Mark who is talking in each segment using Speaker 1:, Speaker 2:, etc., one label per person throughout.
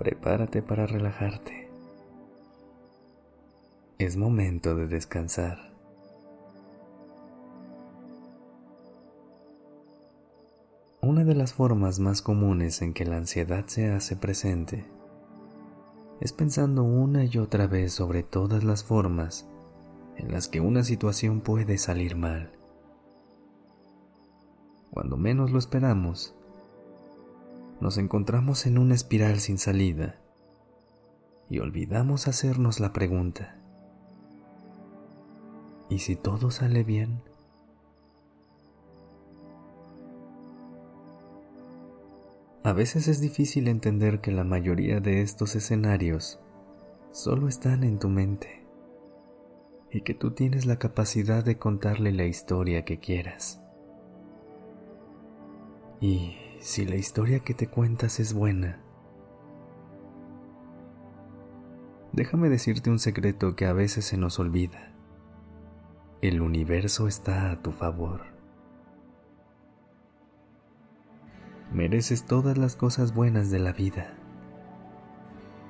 Speaker 1: Prepárate para relajarte. Es momento de descansar. Una de las formas más comunes en que la ansiedad se hace presente es pensando una y otra vez sobre todas las formas en las que una situación puede salir mal. Cuando menos lo esperamos, nos encontramos en una espiral sin salida y olvidamos hacernos la pregunta, ¿y si todo sale bien? A veces es difícil entender que la mayoría de estos escenarios solo están en tu mente y que tú tienes la capacidad de contarle la historia que quieras. Y si la historia que te cuentas es buena, déjame decirte un secreto que a veces se nos olvida. El universo está a tu favor. Mereces todas las cosas buenas de la vida.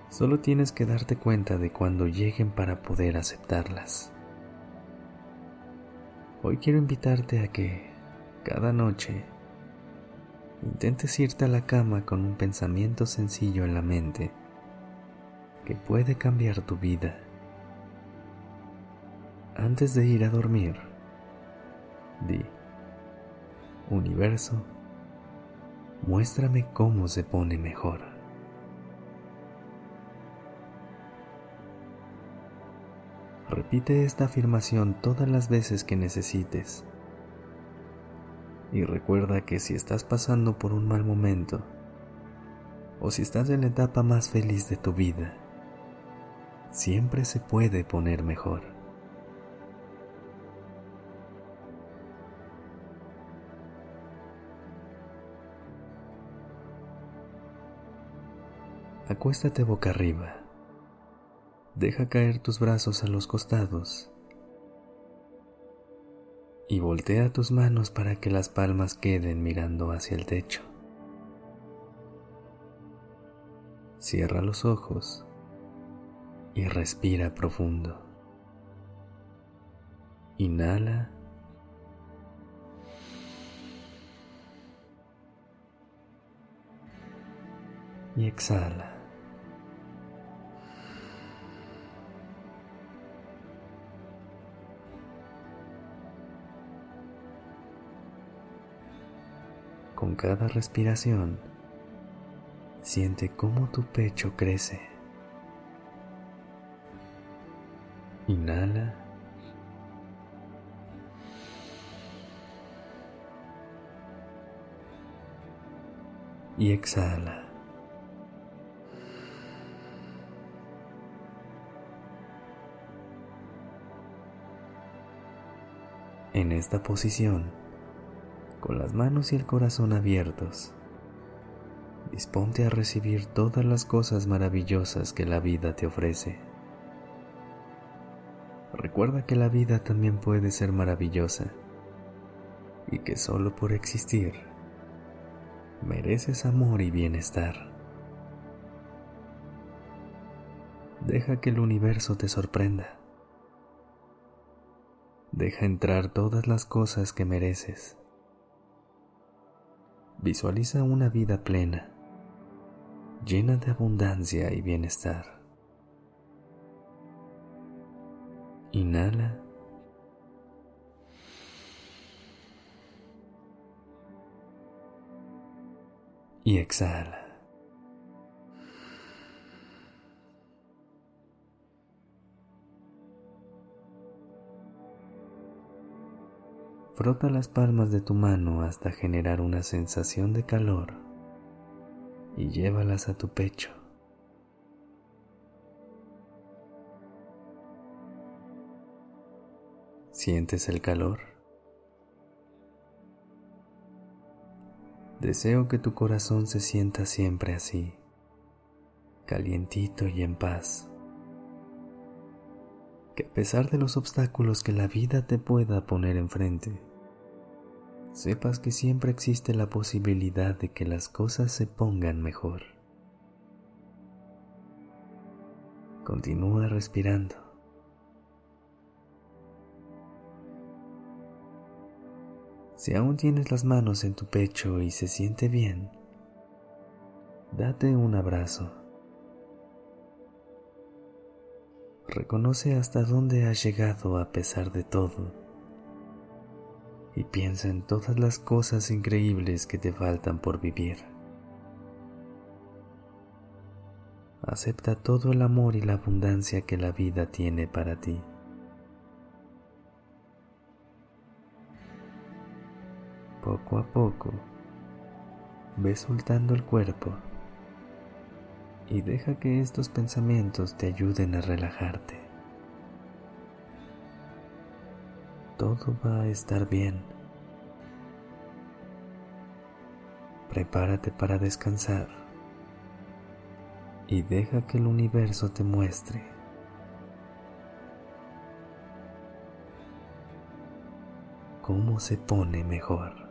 Speaker 1: Solo tienes que darte cuenta de cuando lleguen para poder aceptarlas. Hoy quiero invitarte a que, cada noche, intentes irte a la cama con un pensamiento sencillo en la mente que puede cambiar tu vida. Antes de ir a dormir, di, universo, muéstrame cómo se pone mejor. Repite esta afirmación todas las veces que necesites. Y recuerda que si estás pasando por un mal momento, o si estás en la etapa más feliz de tu vida, siempre se puede poner mejor. Acuéstate boca arriba. Deja caer tus brazos a los costados y voltea tus manos para que las palmas queden mirando hacia el techo. Cierra los ojos y respira profundo. Inhala. Y exhala. Cada respiración, siente cómo tu pecho crece. Inhala. Y exhala. En esta posición, con las manos y el corazón abiertos. Disponte a recibir todas las cosas maravillosas que la vida te ofrece. Recuerda que la vida también puede ser maravillosa y que solo por existir mereces amor y bienestar. Deja que el universo te sorprenda. Deja entrar todas las cosas que mereces. Visualiza una vida plena, llena de abundancia y bienestar. Inhala. Y exhala. Frota las palmas de tu mano hasta generar una sensación de calor y llévalas a tu pecho. ¿Sientes el calor? Deseo que tu corazón se sienta siempre así, calientito y en paz. Que a pesar de los obstáculos que la vida te pueda poner enfrente, sepas que siempre existe la posibilidad de que las cosas se pongan mejor. Continúa respirando. Si aún tienes las manos en tu pecho y se siente bien, date un abrazo. Reconoce hasta dónde has llegado a pesar de todo y piensa en todas las cosas increíbles que te faltan por vivir. Acepta todo el amor y la abundancia que la vida tiene para ti. Poco a poco, ve soltando el cuerpo y deja que estos pensamientos te ayuden a relajarte. Todo va a estar bien. Prepárate para descansar y deja que el universo te muestre cómo se pone mejor.